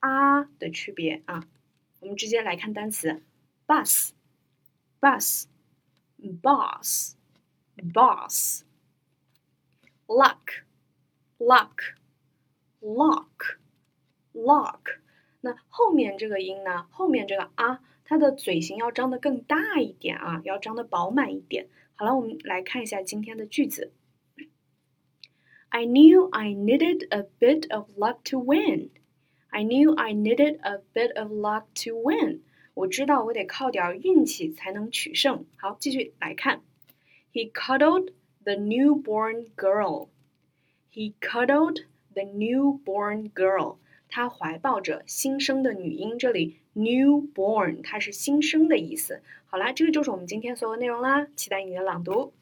啊的区别啊。我们直接来看单词：bus，bus，boss，luck，luck，lock，lock。那后面这个音呢？后面这个啊，它的嘴型要张得更大一点啊，要张得饱满一点。好了，我们来看一下今天的句子。I knew I needed a bit of luck to win. I knew I needed a bit of luck to win. 我知道我得靠点运气才能取胜。好，继续来看。He cuddled the newborn girl. He cuddled the newborn girl. 他怀抱着新生的女婴。这里 newborn 它是新生的意思。好啦，这个就是我们今天所有内容啦。期待你的朗读。